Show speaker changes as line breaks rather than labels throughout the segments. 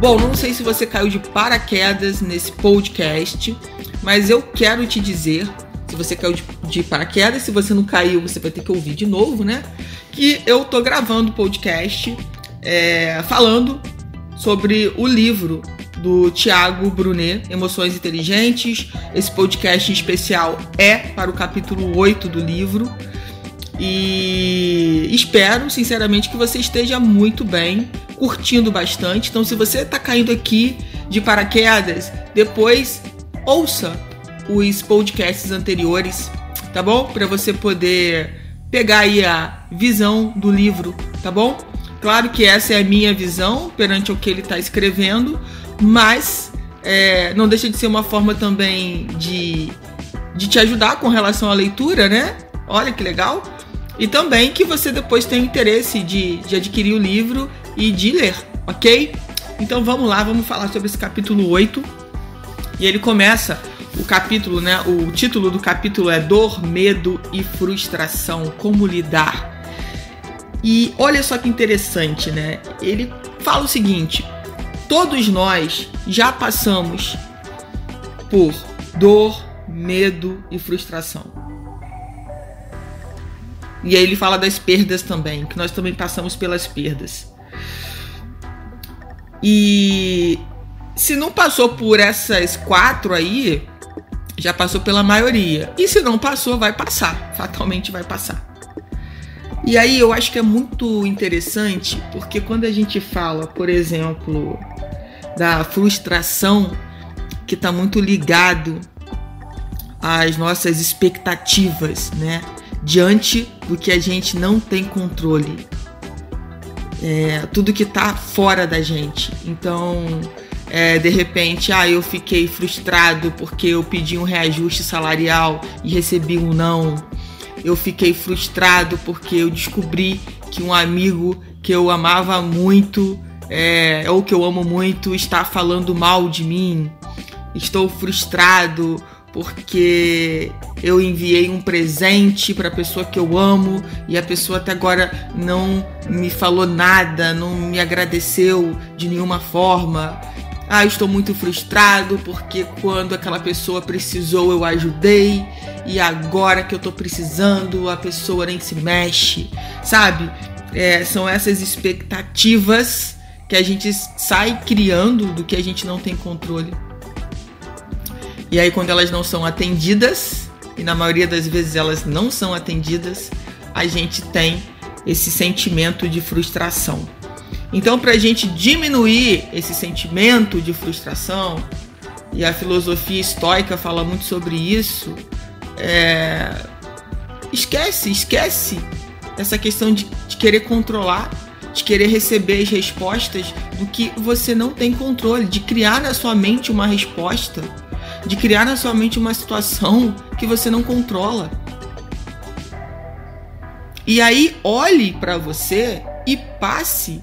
Bom, não sei se você caiu de paraquedas nesse podcast, mas eu quero te dizer, se você caiu de, de paraquedas, se você não caiu, você vai ter que ouvir de novo, né? Que eu tô gravando podcast é, falando sobre o livro do Tiago Brunet, Emoções Inteligentes. Esse podcast especial é para o capítulo 8 do livro. E espero, sinceramente, que você esteja muito bem curtindo bastante. Então, se você está caindo aqui de paraquedas, depois ouça os podcasts anteriores, tá bom? Para você poder pegar aí a visão do livro, tá bom? Claro que essa é a minha visão perante o que ele está escrevendo, mas é, não deixa de ser uma forma também de, de te ajudar com relação à leitura, né? Olha que legal! E também que você depois tenha interesse de, de adquirir o livro e de ler, ok? Então vamos lá, vamos falar sobre esse capítulo 8. E ele começa o capítulo, né? O título do capítulo é Dor, Medo e Frustração. Como lidar? E olha só que interessante, né? Ele fala o seguinte: todos nós já passamos por dor, medo e frustração. E aí ele fala das perdas também, que nós também passamos pelas perdas. E se não passou por essas quatro aí, já passou pela maioria. E se não passou, vai passar. Fatalmente vai passar. E aí eu acho que é muito interessante, porque quando a gente fala, por exemplo, da frustração que está muito ligado às nossas expectativas, né? Diante do que a gente não tem controle é, tudo que está fora da gente. Então, é, de repente, ah, eu fiquei frustrado porque eu pedi um reajuste salarial e recebi um não. Eu fiquei frustrado porque eu descobri que um amigo que eu amava muito, é, ou que eu amo muito, está falando mal de mim. Estou frustrado porque eu enviei um presente para a pessoa que eu amo e a pessoa até agora não me falou nada, não me agradeceu de nenhuma forma. Ah, estou muito frustrado porque quando aquela pessoa precisou eu ajudei e agora que eu estou precisando a pessoa nem se mexe, sabe? É, são essas expectativas que a gente sai criando do que a gente não tem controle. E aí, quando elas não são atendidas, e na maioria das vezes elas não são atendidas, a gente tem esse sentimento de frustração. Então, para a gente diminuir esse sentimento de frustração, e a filosofia estoica fala muito sobre isso, é... esquece, esquece essa questão de, de querer controlar, de querer receber as respostas do que você não tem controle, de criar na sua mente uma resposta de criar na sua mente uma situação que você não controla. E aí olhe para você e passe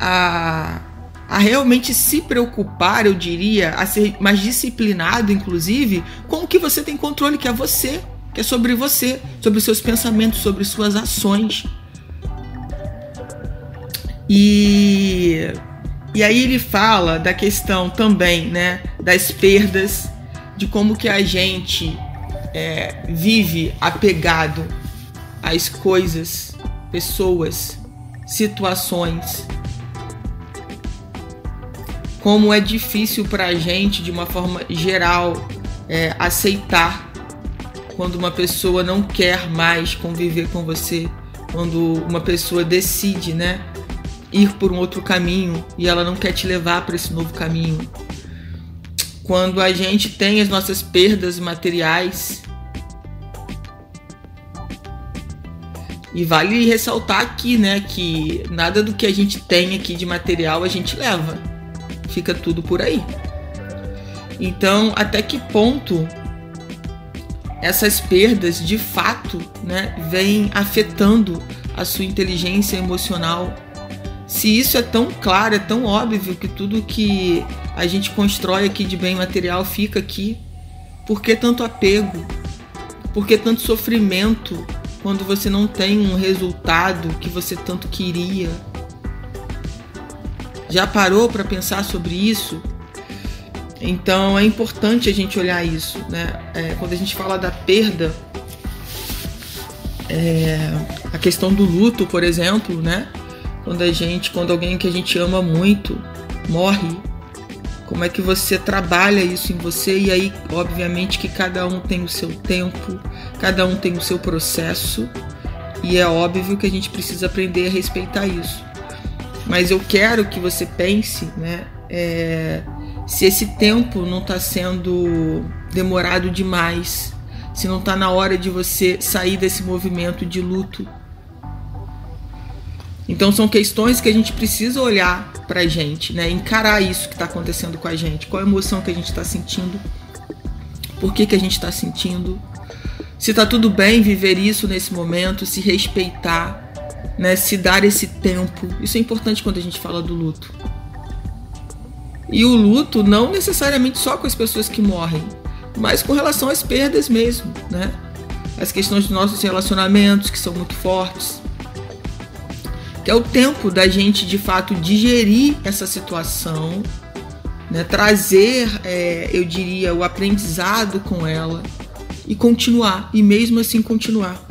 a, a realmente se preocupar, eu diria, a ser mais disciplinado, inclusive, com o que você tem controle, que é você, que é sobre você, sobre seus pensamentos, sobre suas ações. E e aí ele fala da questão também, né, das perdas, de como que a gente é, vive apegado às coisas, pessoas, situações. Como é difícil para a gente, de uma forma geral, é, aceitar quando uma pessoa não quer mais conviver com você, quando uma pessoa decide, né, ir por um outro caminho e ela não quer te levar para esse novo caminho. Quando a gente tem as nossas perdas materiais. E vale ressaltar aqui, né, que nada do que a gente tem aqui de material a gente leva. fica tudo por aí. Então, até que ponto essas perdas de fato né, vêm afetando a sua inteligência emocional? Se isso é tão claro, é tão óbvio que tudo que a gente constrói aqui de bem material fica aqui, por que tanto apego? Por que tanto sofrimento quando você não tem um resultado que você tanto queria? Já parou para pensar sobre isso? Então é importante a gente olhar isso, né? É, quando a gente fala da perda, é, a questão do luto, por exemplo, né? Quando a gente, quando alguém que a gente ama muito morre, como é que você trabalha isso em você? E aí, obviamente, que cada um tem o seu tempo, cada um tem o seu processo, e é óbvio que a gente precisa aprender a respeitar isso. Mas eu quero que você pense, né? É, se esse tempo não está sendo demorado demais, se não está na hora de você sair desse movimento de luto. Então são questões que a gente precisa olhar para a gente, né? Encarar isso que está acontecendo com a gente, qual a emoção que a gente está sentindo, por que, que a gente está sentindo, se está tudo bem viver isso nesse momento, se respeitar, né? Se dar esse tempo. Isso é importante quando a gente fala do luto. E o luto não necessariamente só com as pessoas que morrem, mas com relação às perdas mesmo, né? As questões dos nossos relacionamentos que são muito fortes. Que é o tempo da gente de fato digerir essa situação, né? trazer, é, eu diria, o aprendizado com ela e continuar, e mesmo assim continuar.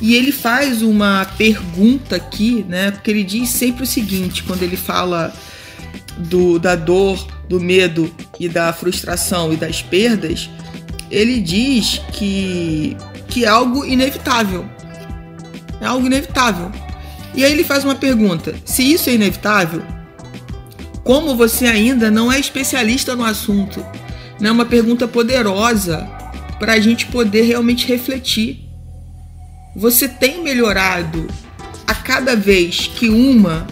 E ele faz uma pergunta aqui, né? Porque ele diz sempre o seguinte, quando ele fala do, da dor, do medo e da frustração e das perdas, ele diz que, que é algo inevitável. É algo inevitável. E aí ele faz uma pergunta: se isso é inevitável, como você ainda não é especialista no assunto? É uma pergunta poderosa para a gente poder realmente refletir. Você tem melhorado a cada vez que uma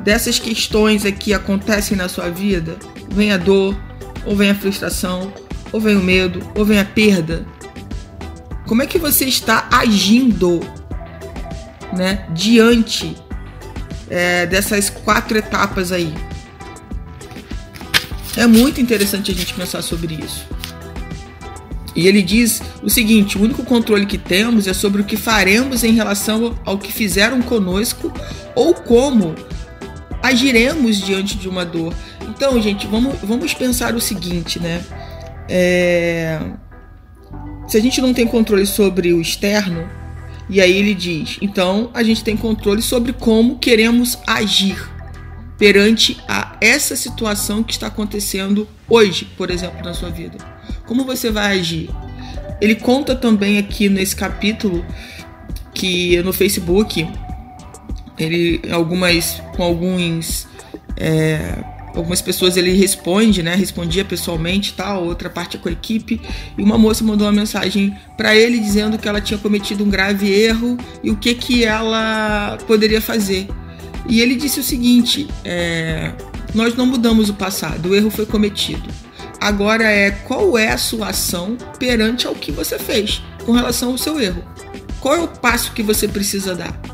dessas questões aqui acontecem na sua vida, vem a dor, ou vem a frustração, ou vem o medo, ou vem a perda. Como é que você está agindo, né, diante é, dessas quatro etapas aí? É muito interessante a gente pensar sobre isso. E ele diz o seguinte: o único controle que temos é sobre o que faremos em relação ao que fizeram conosco ou como agiremos diante de uma dor. Então, gente, vamos, vamos pensar o seguinte, né? É... Se a gente não tem controle sobre o externo, e aí ele diz, então a gente tem controle sobre como queremos agir perante a essa situação que está acontecendo hoje, por exemplo, na sua vida. Como você vai agir? Ele conta também aqui nesse capítulo que no Facebook ele algumas com alguns é, algumas pessoas ele responde, né? Respondia pessoalmente, tal, outra parte é com a equipe. E uma moça mandou uma mensagem para ele dizendo que ela tinha cometido um grave erro e o que que ela poderia fazer. E ele disse o seguinte: é, nós não mudamos o passado, o erro foi cometido. Agora é qual é a sua ação perante ao que você fez com relação ao seu erro. Qual é o passo que você precisa dar?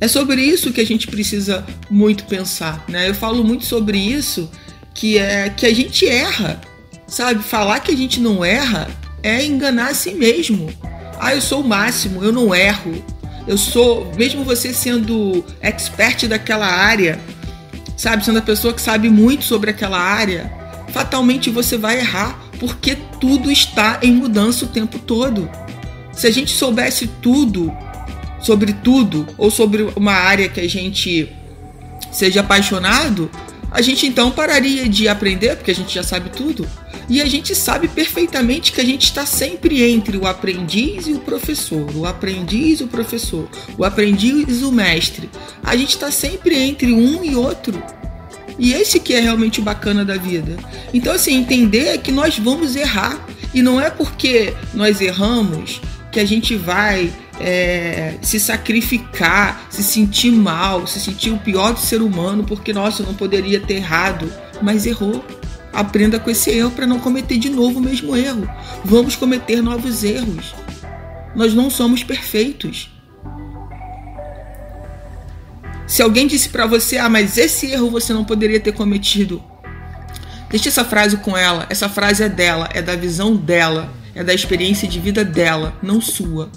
É sobre isso que a gente precisa muito pensar, né? Eu falo muito sobre isso, que é que a gente erra, sabe? Falar que a gente não erra é enganar a si mesmo. Ah, eu sou o máximo, eu não erro. Eu sou, mesmo você sendo expert daquela área, sabe, sendo a pessoa que sabe muito sobre aquela área, fatalmente você vai errar, porque tudo está em mudança o tempo todo. Se a gente soubesse tudo sobre tudo ou sobre uma área que a gente seja apaixonado, a gente então pararia de aprender, porque a gente já sabe tudo. E a gente sabe perfeitamente que a gente está sempre entre o aprendiz e o professor, o aprendiz e o professor, o aprendiz e o mestre. A gente está sempre entre um e outro. E esse que é realmente o bacana da vida. Então, assim, entender é que nós vamos errar. E não é porque nós erramos que a gente vai é, se sacrificar, se sentir mal, se sentir o pior do ser humano porque, nossa, eu não poderia ter errado, mas errou. Aprenda com esse erro para não cometer de novo o mesmo erro. Vamos cometer novos erros. Nós não somos perfeitos. Se alguém disse para você, ah, mas esse erro você não poderia ter cometido, deixe essa frase com ela. Essa frase é dela, é da visão dela, é da experiência de vida dela, não sua.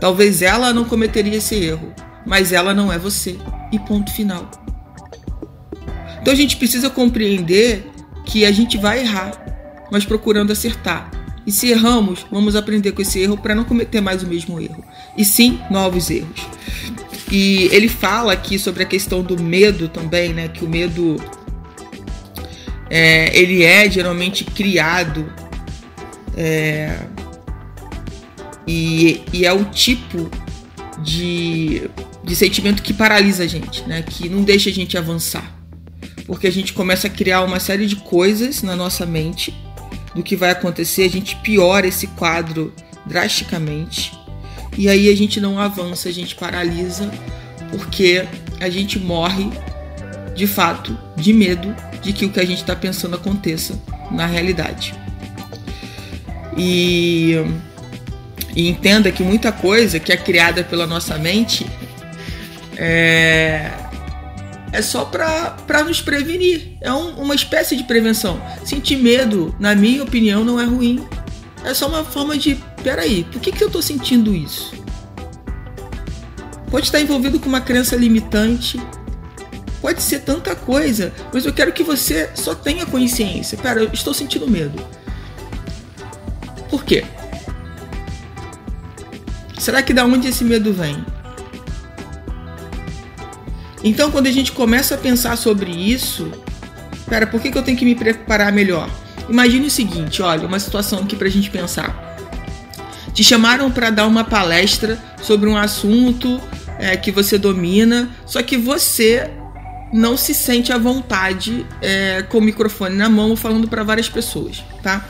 Talvez ela não cometeria esse erro, mas ela não é você. E ponto final. Então a gente precisa compreender que a gente vai errar, mas procurando acertar. E se erramos, vamos aprender com esse erro para não cometer mais o mesmo erro. E sim, novos erros. E ele fala aqui sobre a questão do medo também, né? Que o medo é, ele é geralmente criado é, e, e, é o tipo de, de sentimento que paralisa a gente, né? Que não deixa a gente avançar porque a gente começa a criar uma série de coisas na nossa mente do que vai acontecer, a gente piora esse quadro drasticamente e aí a gente não avança, a gente paralisa porque a gente morre de fato de medo de que o que a gente está pensando aconteça na realidade. E, e, entenda que muita coisa que é criada pela nossa mente é, é só para nos prevenir. É um, uma espécie de prevenção. Sentir medo, na minha opinião, não é ruim. É só uma forma de. Peraí, por que, que eu estou sentindo isso? Pode estar envolvido com uma crença limitante. Pode ser tanta coisa, mas eu quero que você só tenha consciência. Cara, eu estou sentindo medo. Por quê? Será que da onde esse medo vem? Então, quando a gente começa a pensar sobre isso, cara, por que, que eu tenho que me preparar melhor? Imagine o seguinte, olha, uma situação aqui pra gente pensar. Te chamaram para dar uma palestra sobre um assunto é, que você domina, só que você não se sente à vontade é, com o microfone na mão falando para várias pessoas, tá?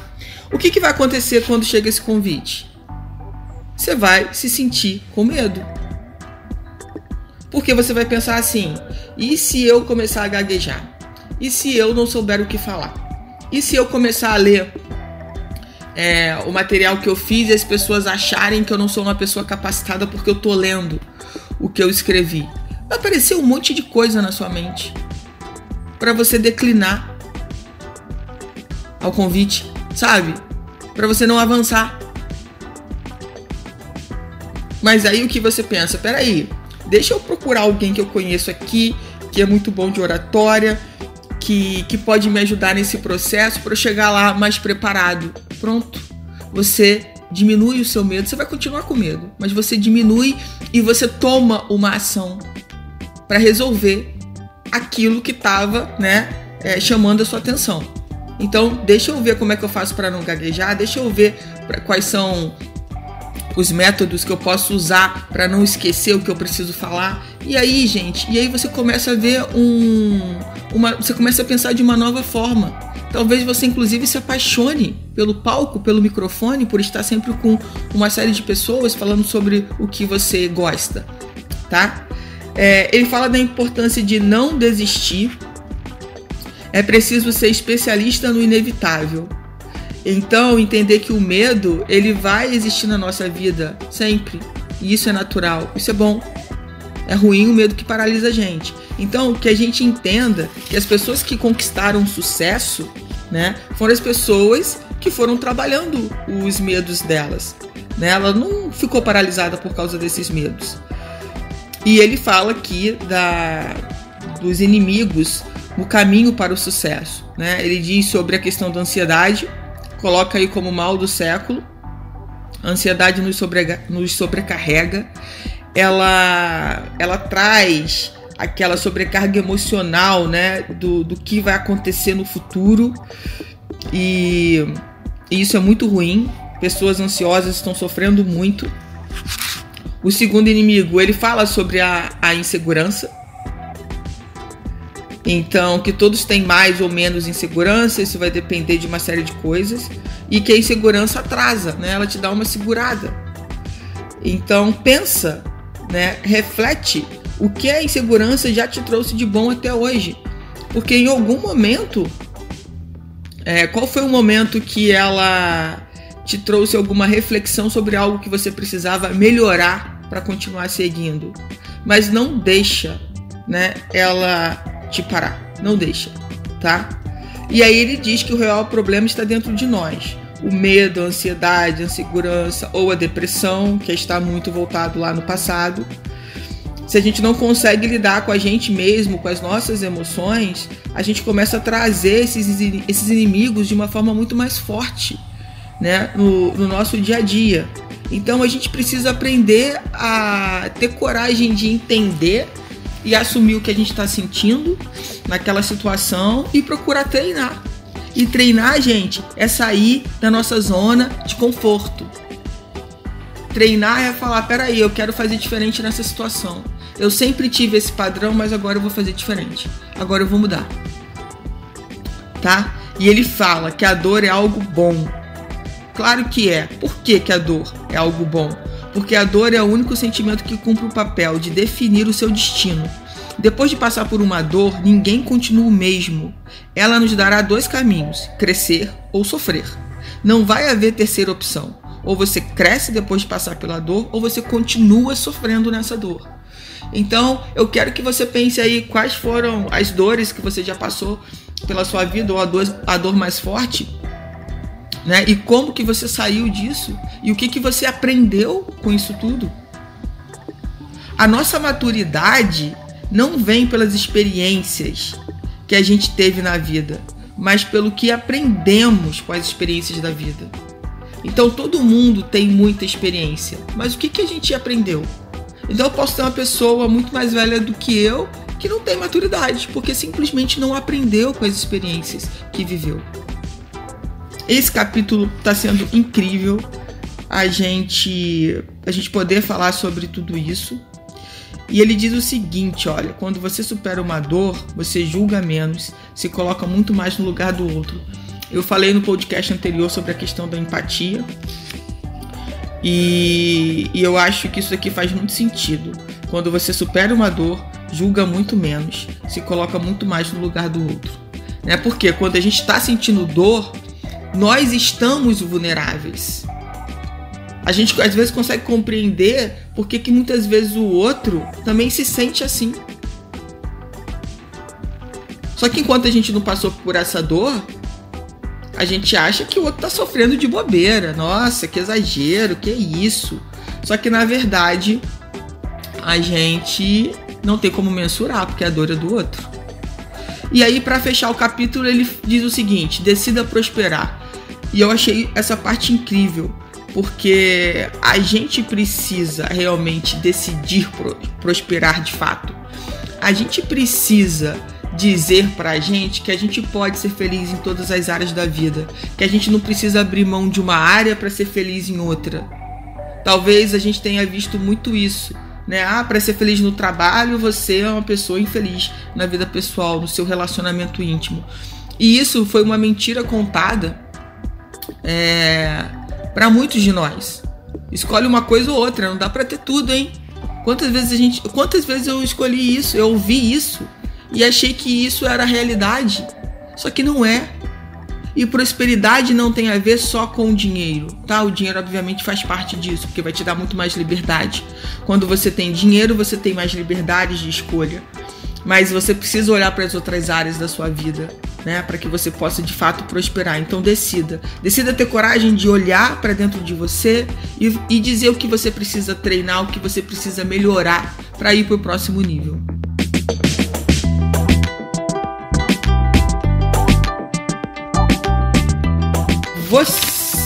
O que, que vai acontecer quando chega esse convite? Você vai se sentir com medo porque você vai pensar assim: e se eu começar a gaguejar? E se eu não souber o que falar? E se eu começar a ler é, o material que eu fiz e as pessoas acharem que eu não sou uma pessoa capacitada porque eu tô lendo o que eu escrevi? Vai aparecer um monte de coisa na sua mente para você declinar ao convite, sabe? Para você não avançar. Mas aí o que você pensa? Peraí, deixa eu procurar alguém que eu conheço aqui, que é muito bom de oratória, que, que pode me ajudar nesse processo para eu chegar lá mais preparado. Pronto. Você diminui o seu medo, você vai continuar com medo, mas você diminui e você toma uma ação para resolver aquilo que estava, né, é, chamando a sua atenção. Então, deixa eu ver como é que eu faço para não gaguejar, deixa eu ver quais são os métodos que eu posso usar para não esquecer o que eu preciso falar. E aí, gente, e aí você começa a ver um uma você começa a pensar de uma nova forma. Talvez você inclusive se apaixone pelo palco, pelo microfone, por estar sempre com uma série de pessoas falando sobre o que você gosta, tá? É, ele fala da importância de não desistir. É preciso ser especialista no inevitável. Então, entender que o medo, ele vai existir na nossa vida sempre. E isso é natural, isso é bom. É ruim o medo que paralisa a gente. Então, que a gente entenda que as pessoas que conquistaram sucesso, né, foram as pessoas que foram trabalhando os medos delas. Né? Ela não ficou paralisada por causa desses medos. E ele fala aqui da, dos inimigos no caminho para o sucesso. Né? Ele diz sobre a questão da ansiedade, coloca aí como mal do século. A ansiedade nos, nos sobrecarrega. Ela, ela traz aquela sobrecarga emocional, né, do, do que vai acontecer no futuro. E, e isso é muito ruim. Pessoas ansiosas estão sofrendo muito. O segundo inimigo, ele fala sobre a, a insegurança. Então, que todos têm mais ou menos insegurança, isso vai depender de uma série de coisas. E que a insegurança atrasa, né? Ela te dá uma segurada. Então pensa, né? Reflete o que a insegurança já te trouxe de bom até hoje. Porque em algum momento, é, qual foi o momento que ela te trouxe alguma reflexão sobre algo que você precisava melhorar para continuar seguindo? Mas não deixa, né? Ela te parar, não deixa, tá? E aí ele diz que o real problema está dentro de nós. O medo, a ansiedade, a insegurança ou a depressão, que está muito voltado lá no passado se a gente não consegue lidar com a gente mesmo, com as nossas emoções, a gente começa a trazer esses, esses inimigos de uma forma muito mais forte né, no, no nosso dia a dia. Então a gente precisa aprender a ter coragem de entender e assumir o que a gente está sentindo naquela situação e procurar treinar. E treinar, gente, é sair da nossa zona de conforto. Treinar é falar: peraí, eu quero fazer diferente nessa situação. Eu sempre tive esse padrão, mas agora eu vou fazer diferente. Agora eu vou mudar. Tá? E ele fala que a dor é algo bom. Claro que é. Por que, que a dor é algo bom? Porque a dor é o único sentimento que cumpre o papel de definir o seu destino. Depois de passar por uma dor, ninguém continua o mesmo. Ela nos dará dois caminhos: crescer ou sofrer. Não vai haver terceira opção. Ou você cresce depois de passar pela dor, ou você continua sofrendo nessa dor. Então, eu quero que você pense aí quais foram as dores que você já passou pela sua vida ou a dor, a dor mais forte, né? E como que você saiu disso e o que que você aprendeu com isso tudo? A nossa maturidade não vem pelas experiências que a gente teve na vida, mas pelo que aprendemos com as experiências da vida. Então todo mundo tem muita experiência, mas o que, que a gente aprendeu? Então eu posso ter uma pessoa muito mais velha do que eu que não tem maturidade, porque simplesmente não aprendeu com as experiências que viveu. Esse capítulo está sendo incrível a gente a gente poder falar sobre tudo isso. E ele diz o seguinte, olha, quando você supera uma dor, você julga menos, se coloca muito mais no lugar do outro. Eu falei no podcast anterior sobre a questão da empatia, e, e eu acho que isso aqui faz muito sentido. Quando você supera uma dor, julga muito menos, se coloca muito mais no lugar do outro. Né? Porque quando a gente está sentindo dor, nós estamos vulneráveis. A gente às vezes consegue compreender porque que muitas vezes o outro também se sente assim. Só que enquanto a gente não passou por essa dor, a gente acha que o outro tá sofrendo de bobeira. Nossa, que exagero, que isso. Só que na verdade, a gente não tem como mensurar, porque a dor é do outro. E aí, para fechar o capítulo, ele diz o seguinte: decida prosperar. E eu achei essa parte incrível, porque a gente precisa realmente decidir prosperar de fato. A gente precisa dizer pra gente que a gente pode ser feliz em todas as áreas da vida, que a gente não precisa abrir mão de uma área para ser feliz em outra. Talvez a gente tenha visto muito isso, né? Ah, para ser feliz no trabalho, você é uma pessoa infeliz na vida pessoal, no seu relacionamento íntimo. E isso foi uma mentira contada é, para muitos de nós. Escolhe uma coisa ou outra, não dá para ter tudo, hein? Quantas vezes a gente, quantas vezes eu escolhi isso, eu ouvi isso e achei que isso era a realidade. Só que não é. E prosperidade não tem a ver só com o dinheiro, tá? O dinheiro obviamente faz parte disso, porque vai te dar muito mais liberdade. Quando você tem dinheiro, você tem mais liberdade de escolha. Mas você precisa olhar para as outras áreas da sua vida, né, para que você possa de fato prosperar. Então decida, decida ter coragem de olhar para dentro de você e, e dizer o que você precisa treinar, o que você precisa melhorar para ir para o próximo nível. Você